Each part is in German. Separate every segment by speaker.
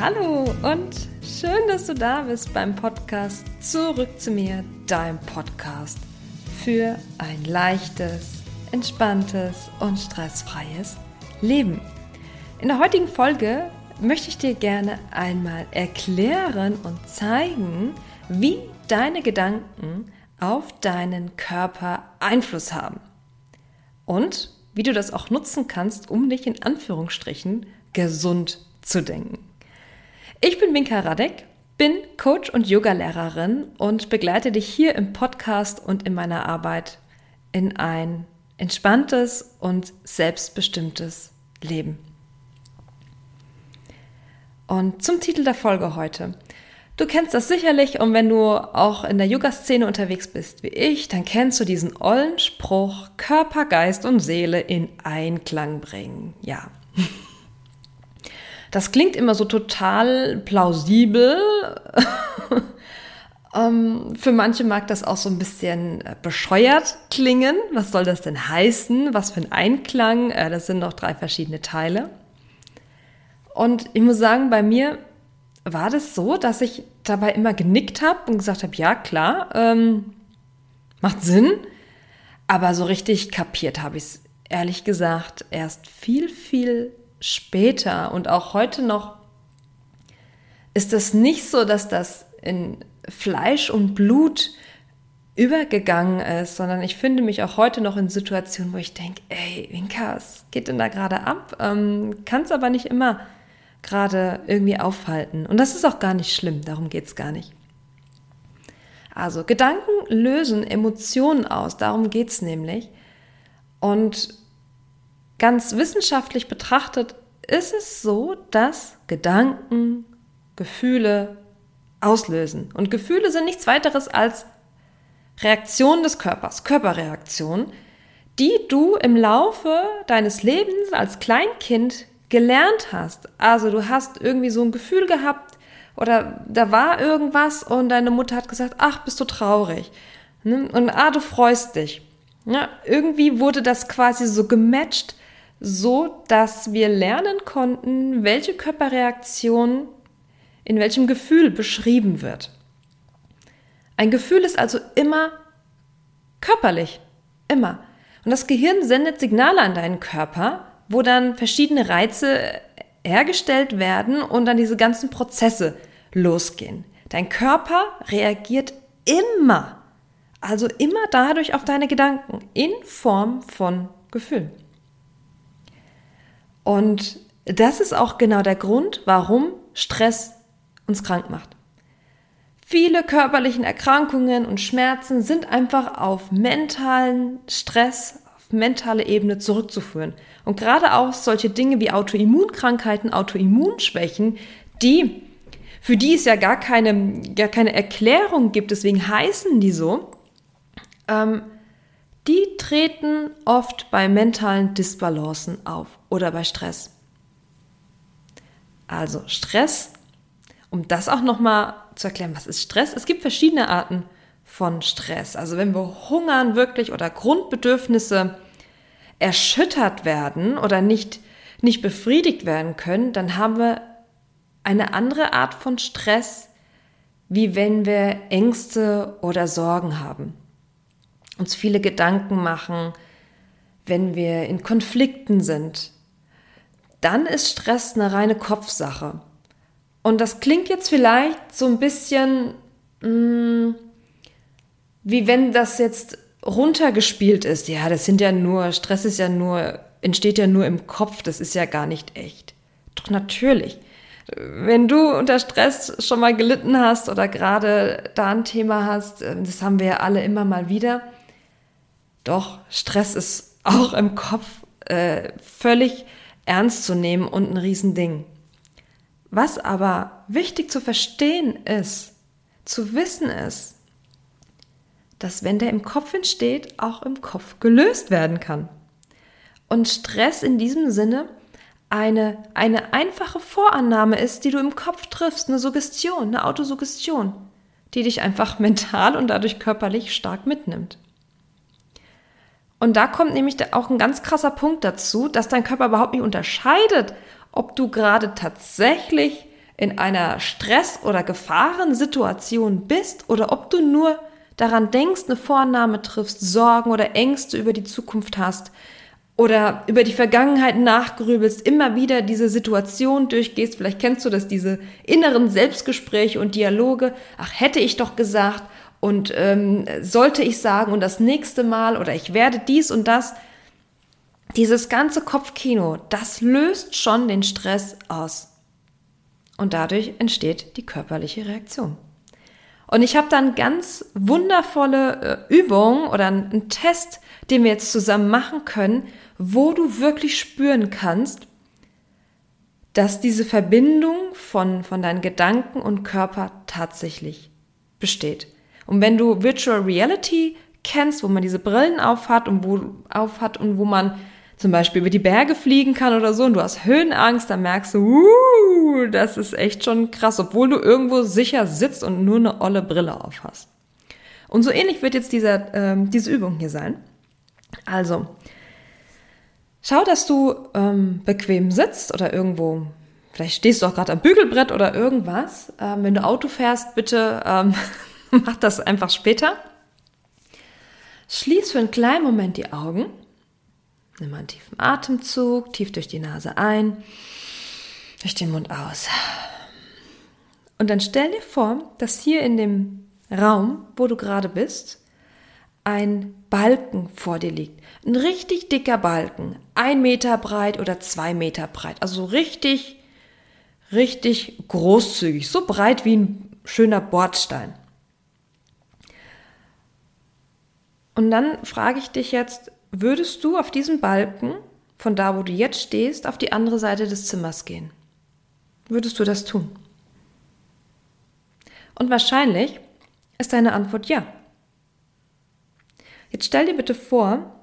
Speaker 1: Hallo und schön, dass du da bist beim Podcast Zurück zu mir, dein Podcast für ein leichtes, entspanntes und stressfreies Leben. In der heutigen Folge möchte ich dir gerne einmal erklären und zeigen, wie deine Gedanken auf deinen Körper Einfluss haben. Und wie du das auch nutzen kannst, um dich in Anführungsstrichen gesund zu denken. Ich bin Winka Radek, bin Coach und Yogalehrerin und begleite dich hier im Podcast und in meiner Arbeit in ein entspanntes und selbstbestimmtes Leben. Und zum Titel der Folge heute. Du kennst das sicherlich und wenn du auch in der Yoga-Szene unterwegs bist wie ich, dann kennst du diesen ollen Spruch Körper, Geist und Seele in Einklang bringen. Ja. Das klingt immer so total plausibel. um, ähm, für manche mag das auch so ein bisschen äh, bescheuert klingen. Was soll das denn heißen? Was für ein Einklang? Äh, das sind noch drei verschiedene Teile. Und ich muss sagen, bei mir war das so, dass ich dabei immer genickt habe und gesagt habe, ja klar, ähm, macht Sinn. Aber so richtig kapiert habe ich es ehrlich gesagt erst viel, viel später und auch heute noch ist es nicht so, dass das in Fleisch und Blut übergegangen ist, sondern ich finde mich auch heute noch in Situationen, wo ich denke, ey, Winka, was geht denn da gerade ab? Ähm, Kann es aber nicht immer gerade irgendwie aufhalten. Und das ist auch gar nicht schlimm, darum geht es gar nicht. Also Gedanken lösen Emotionen aus, darum geht es nämlich. Und ganz wissenschaftlich betrachtet ist es so, dass Gedanken Gefühle auslösen. Und Gefühle sind nichts weiteres als Reaktionen des Körpers, Körperreaktionen, die du im Laufe deines Lebens als Kleinkind gelernt hast. Also du hast irgendwie so ein Gefühl gehabt oder da war irgendwas und deine Mutter hat gesagt, ach, bist du traurig. Ne? Und ah, du freust dich. Ja, irgendwie wurde das quasi so gematcht, so dass wir lernen konnten, welche Körperreaktion in welchem Gefühl beschrieben wird. Ein Gefühl ist also immer körperlich, immer. Und das Gehirn sendet Signale an deinen Körper, wo dann verschiedene Reize hergestellt werden und dann diese ganzen Prozesse losgehen. Dein Körper reagiert immer, also immer dadurch auf deine Gedanken in Form von Gefühlen. Und das ist auch genau der Grund, warum Stress uns krank macht. Viele körperlichen Erkrankungen und Schmerzen sind einfach auf mentalen Stress, mentale Ebene zurückzuführen. Und gerade auch solche Dinge wie Autoimmunkrankheiten, Autoimmunschwächen, die, für die es ja gar keine, gar keine Erklärung gibt, deswegen heißen die so, ähm, die treten oft bei mentalen Disbalancen auf oder bei Stress. Also Stress, um das auch nochmal zu erklären, was ist Stress? Es gibt verschiedene Arten von Stress. Also wenn wir hungern wirklich oder Grundbedürfnisse erschüttert werden oder nicht, nicht befriedigt werden können, dann haben wir eine andere Art von Stress, wie wenn wir Ängste oder Sorgen haben. Uns viele Gedanken machen, wenn wir in Konflikten sind. Dann ist Stress eine reine Kopfsache. Und das klingt jetzt vielleicht so ein bisschen mh, mm, wie wenn das jetzt runtergespielt ist. Ja, das sind ja nur, Stress ist ja nur, entsteht ja nur im Kopf, das ist ja gar nicht echt. Doch natürlich. Wenn du unter Stress schon mal gelitten hast oder gerade da ein Thema hast, äh, das haben wir ja alle immer mal wieder. Doch, Stress ist auch im Kopf äh, völlig ernst zu nehmen und ein Riesending. Was aber wichtig zu verstehen ist, zu wissen ist, dass wenn der im Kopf entsteht, auch im Kopf gelöst werden kann. Und Stress in diesem Sinne eine, eine einfache Vorannahme ist, die du im Kopf triffst, eine Suggestion, eine Autosuggestion, die dich einfach mental und dadurch körperlich stark mitnimmt. Und da kommt nämlich auch ein ganz krasser Punkt dazu, dass dein Körper überhaupt nicht unterscheidet, ob du gerade tatsächlich in einer Stress- oder Gefahrensituation bist oder ob du nur daran denkst, eine Vornahme triffst, Sorgen oder Ängste über die Zukunft hast oder über die Vergangenheit nachgrübelst, immer wieder diese Situation durchgehst, vielleicht kennst du das, diese inneren Selbstgespräche und Dialoge, ach hätte ich doch gesagt und ähm, sollte ich sagen und das nächste Mal oder ich werde dies und das, dieses ganze Kopfkino, das löst schon den Stress aus. Und dadurch entsteht die körperliche Reaktion. Und ich habe dann ganz wundervolle äh, Übungen oder einen Test, den wir jetzt zusammen machen können, wo du wirklich spüren kannst, dass diese Verbindung von, von deinen Gedanken und Körper tatsächlich besteht. Und wenn du Virtual Reality kennst, wo man diese Brillen aufhat und wo aufhat und wo man zum Beispiel über die Berge fliegen kann oder so und du hast Höhenangst, dann merkst du, uh, das ist echt schon krass, obwohl du irgendwo sicher sitzt und nur eine olle Brille auf hast. Und so ähnlich wird jetzt dieser, ähm, diese Übung hier sein. Also, schau, dass du ähm, bequem sitzt oder irgendwo, vielleicht stehst du auch gerade am Bügelbrett oder irgendwas. Ähm, wenn du Auto fährst, bitte ähm, mach das einfach später. Schließ für einen kleinen Moment die Augen Nimm einen tiefen Atemzug, tief durch die Nase ein, durch den Mund aus. Und dann stell dir vor, dass hier in dem Raum, wo du gerade bist, ein Balken vor dir liegt. Ein richtig dicker Balken. Ein Meter breit oder zwei Meter breit. Also richtig, richtig großzügig. So breit wie ein schöner Bordstein. Und dann frage ich dich jetzt, würdest du auf diesem Balken, von da, wo du jetzt stehst, auf die andere Seite des Zimmers gehen? Würdest du das tun? Und wahrscheinlich ist deine Antwort ja. Jetzt stell dir bitte vor,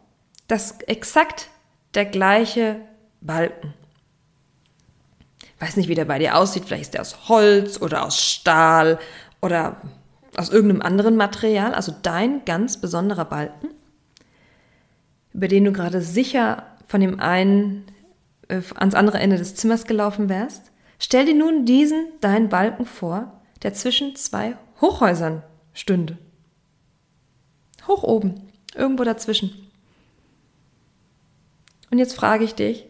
Speaker 1: dass exakt der gleiche Balken. Ich weiß nicht, wie der bei dir aussieht. Vielleicht ist der aus Holz oder aus Stahl oder aus irgendeinem anderen Material. Also dein ganz besonderer Balken über den du gerade sicher von dem einen äh, ans andere Ende des Zimmers gelaufen wärst, stell dir nun diesen, deinen Balken vor, der zwischen zwei Hochhäusern stünde. Hoch oben, irgendwo dazwischen. Und jetzt frage ich dich,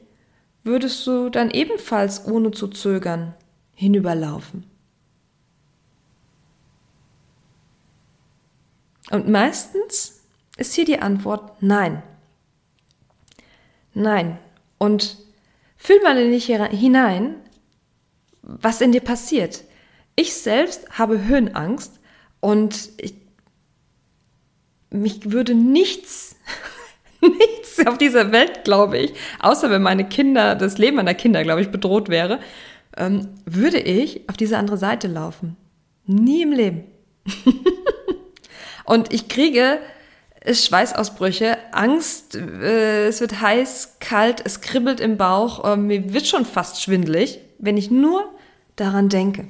Speaker 1: würdest du dann ebenfalls ohne zu zögern hinüberlaufen? Und meistens ist hier die Antwort nein. Nein. Und fühl mal in dich hinein, was in dir passiert. Ich selbst habe Höhenangst und ich, mich würde nichts, nichts auf dieser Welt, glaube ich, außer wenn meine Kinder, das Leben meiner Kinder, glaube ich, bedroht wäre, ähm, würde ich auf diese andere Seite laufen. Nie im Leben. und ich kriege Schweißausbrüche, Angst, äh, es wird heiß, kalt, es kribbelt im Bauch, äh, mir wird schon fast schwindlig, wenn ich nur daran denke.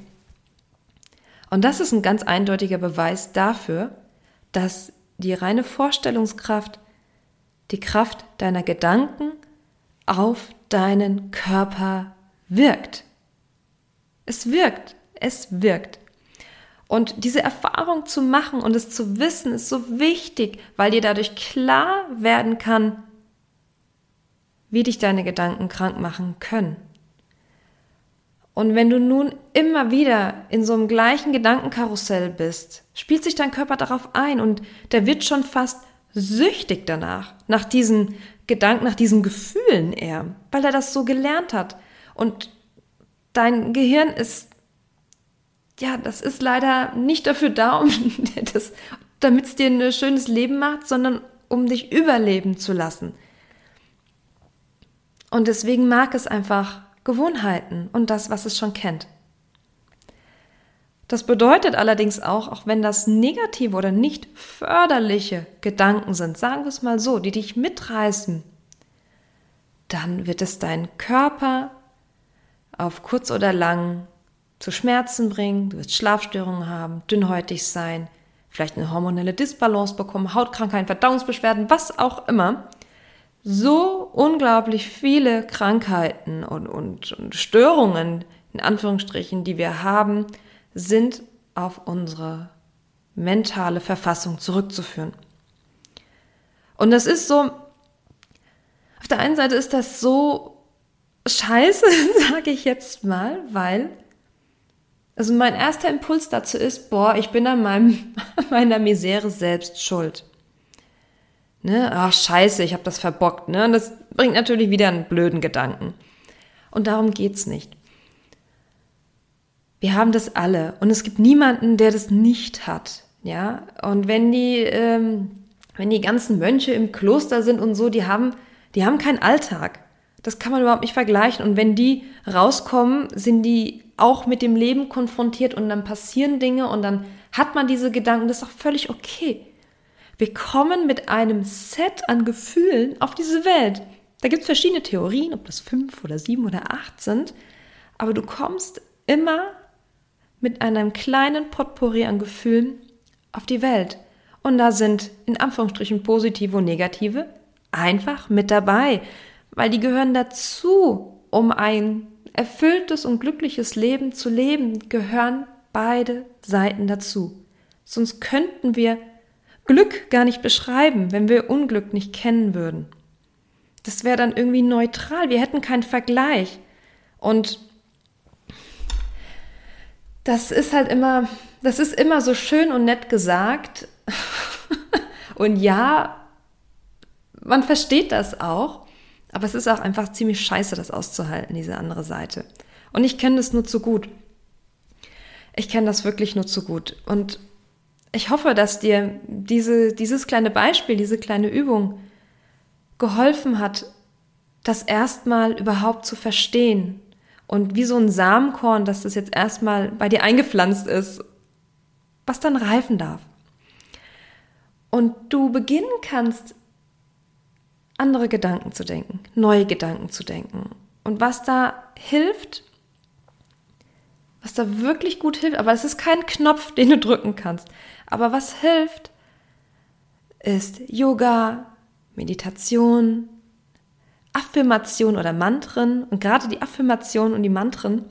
Speaker 1: Und das ist ein ganz eindeutiger Beweis dafür, dass die reine Vorstellungskraft, die Kraft deiner Gedanken auf deinen Körper wirkt. Es wirkt, es wirkt. Und diese Erfahrung zu machen und es zu wissen, ist so wichtig, weil dir dadurch klar werden kann, wie dich deine Gedanken krank machen können. Und wenn du nun immer wieder in so einem gleichen Gedankenkarussell bist, spielt sich dein Körper darauf ein und der wird schon fast süchtig danach, nach diesen Gedanken, nach diesen Gefühlen eher, weil er das so gelernt hat. Und dein Gehirn ist ja, das ist leider nicht dafür da, um damit es dir ein schönes Leben macht, sondern um dich überleben zu lassen. Und deswegen mag es einfach Gewohnheiten und das, was es schon kennt. Das bedeutet allerdings auch, auch wenn das negative oder nicht förderliche Gedanken sind, sagen wir es mal so, die dich mitreißen, dann wird es deinen Körper auf kurz oder lang zu Schmerzen bringen, du wirst Schlafstörungen haben, dünnhäutig sein, vielleicht eine hormonelle Disbalance bekommen, Hautkrankheiten, Verdauungsbeschwerden, was auch immer. So unglaublich viele Krankheiten und, und, und Störungen, in Anführungsstrichen, die wir haben, sind auf unsere mentale Verfassung zurückzuführen. Und das ist so, auf der einen Seite ist das so scheiße, sage ich jetzt mal, weil, also mein erster Impuls dazu ist, boah, ich bin an meinem, meiner Misere selbst schuld. Ne? Ach, scheiße, ich habe das verbockt. Ne? Und das bringt natürlich wieder einen blöden Gedanken. Und darum geht's nicht. Wir haben das alle und es gibt niemanden, der das nicht hat. Ja, und wenn die, ähm, wenn die ganzen Mönche im Kloster sind und so, die haben, die haben keinen Alltag. Das kann man überhaupt nicht vergleichen. Und wenn die rauskommen, sind die auch mit dem Leben konfrontiert und dann passieren Dinge und dann hat man diese Gedanken. Das ist auch völlig okay. Wir kommen mit einem Set an Gefühlen auf diese Welt. Da gibt es verschiedene Theorien, ob das fünf oder sieben oder acht sind. Aber du kommst immer mit einem kleinen Potpourri an Gefühlen auf die Welt. Und da sind in Anführungsstrichen positive und negative einfach mit dabei, weil die gehören dazu, um ein erfülltes und glückliches Leben zu leben, gehören beide Seiten dazu. Sonst könnten wir Glück gar nicht beschreiben, wenn wir Unglück nicht kennen würden. Das wäre dann irgendwie neutral, wir hätten keinen Vergleich. Und das ist halt immer, das ist immer so schön und nett gesagt. und ja, man versteht das auch, aber es ist auch einfach ziemlich scheiße, das auszuhalten, diese andere Seite. Und ich kenne das nur zu gut. Ich kenne das wirklich nur zu gut. Und ich hoffe, dass dir diese, dieses kleine Beispiel, diese kleine Übung geholfen hat, das erstmal überhaupt zu verstehen und wie so ein Samenkorn, dass das jetzt erstmal bei dir eingepflanzt ist, was dann reifen darf. Und du beginnen kannst, andere Gedanken zu denken, neue Gedanken zu denken. Und was da hilft, was da wirklich gut hilft, aber es ist kein Knopf, den du drücken kannst. Aber was hilft, ist Yoga, Meditation, Affirmation oder Mantren und gerade die Affirmation und die Mantren,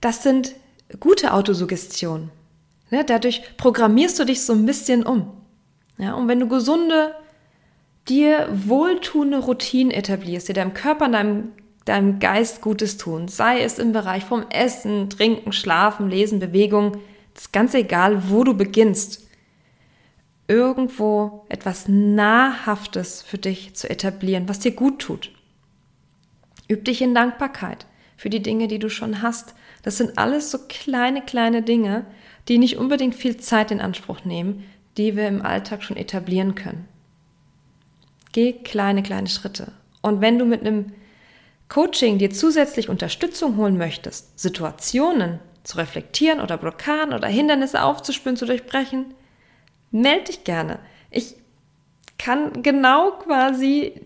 Speaker 1: das sind gute Autosuggestionen. Ne? Dadurch programmierst du dich so ein bisschen um. Ja? Und wenn du gesunde, dir wohltuende Routinen etablierst, die deinem Körper, deinem, deinem Geist Gutes tun, sei es im Bereich vom Essen, Trinken, Schlafen, Lesen, Bewegung, ist ganz egal, wo du beginnst irgendwo etwas Nahrhaftes für dich zu etablieren, was dir gut tut. Üb dich in Dankbarkeit für die Dinge, die du schon hast. Das sind alles so kleine, kleine Dinge, die nicht unbedingt viel Zeit in Anspruch nehmen, die wir im Alltag schon etablieren können. Geh kleine, kleine Schritte. Und wenn du mit einem Coaching dir zusätzlich Unterstützung holen möchtest, Situationen zu reflektieren oder Blockaden oder Hindernisse aufzuspüren, zu durchbrechen, melde dich gerne. Ich kann genau quasi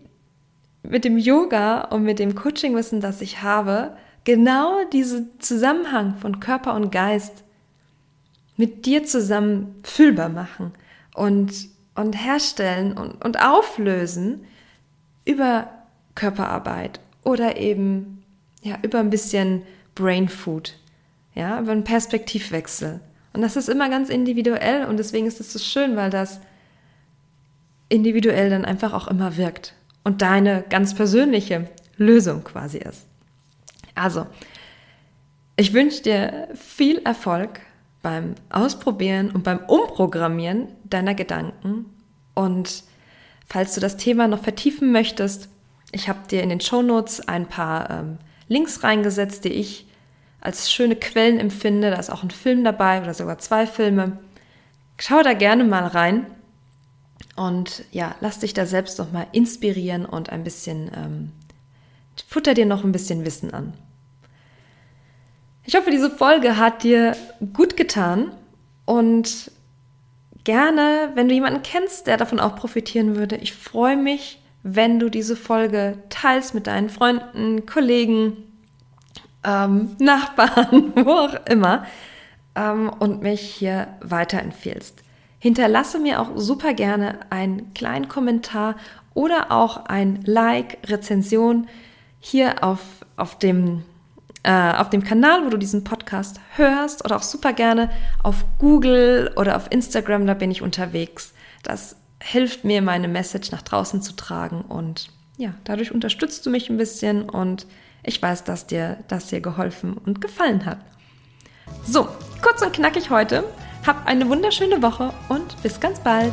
Speaker 1: mit dem Yoga und mit dem Coachingwissen, das ich habe, genau diesen Zusammenhang von Körper und Geist mit dir zusammen fühlbar machen und, und herstellen und, und auflösen über Körperarbeit oder eben ja, über ein bisschen Brain Food, ja, über einen Perspektivwechsel. Und das ist immer ganz individuell und deswegen ist es so schön, weil das individuell dann einfach auch immer wirkt und deine ganz persönliche Lösung quasi ist. Also, ich wünsche dir viel Erfolg beim Ausprobieren und beim Umprogrammieren deiner Gedanken. Und falls du das Thema noch vertiefen möchtest, ich habe dir in den Show Notes ein paar ähm, Links reingesetzt, die ich als schöne Quellen empfinde. Da ist auch ein Film dabei oder sogar zwei Filme. Schau da gerne mal rein und ja, lass dich da selbst noch mal inspirieren und ein bisschen ähm, futter dir noch ein bisschen Wissen an. Ich hoffe, diese Folge hat dir gut getan und gerne, wenn du jemanden kennst, der davon auch profitieren würde. Ich freue mich, wenn du diese Folge teilst mit deinen Freunden, Kollegen, ähm, Nachbarn, wo auch immer, ähm, und mich hier weiterempfehlst. Hinterlasse mir auch super gerne einen kleinen Kommentar oder auch ein Like, Rezension hier auf, auf dem äh, auf dem Kanal, wo du diesen Podcast hörst oder auch super gerne auf Google oder auf Instagram, da bin ich unterwegs. Das hilft mir, meine Message nach draußen zu tragen und ja, dadurch unterstützt du mich ein bisschen und ich weiß, dass dir das dir geholfen und gefallen hat. So, kurz und knackig heute. Hab eine wunderschöne Woche und bis ganz bald.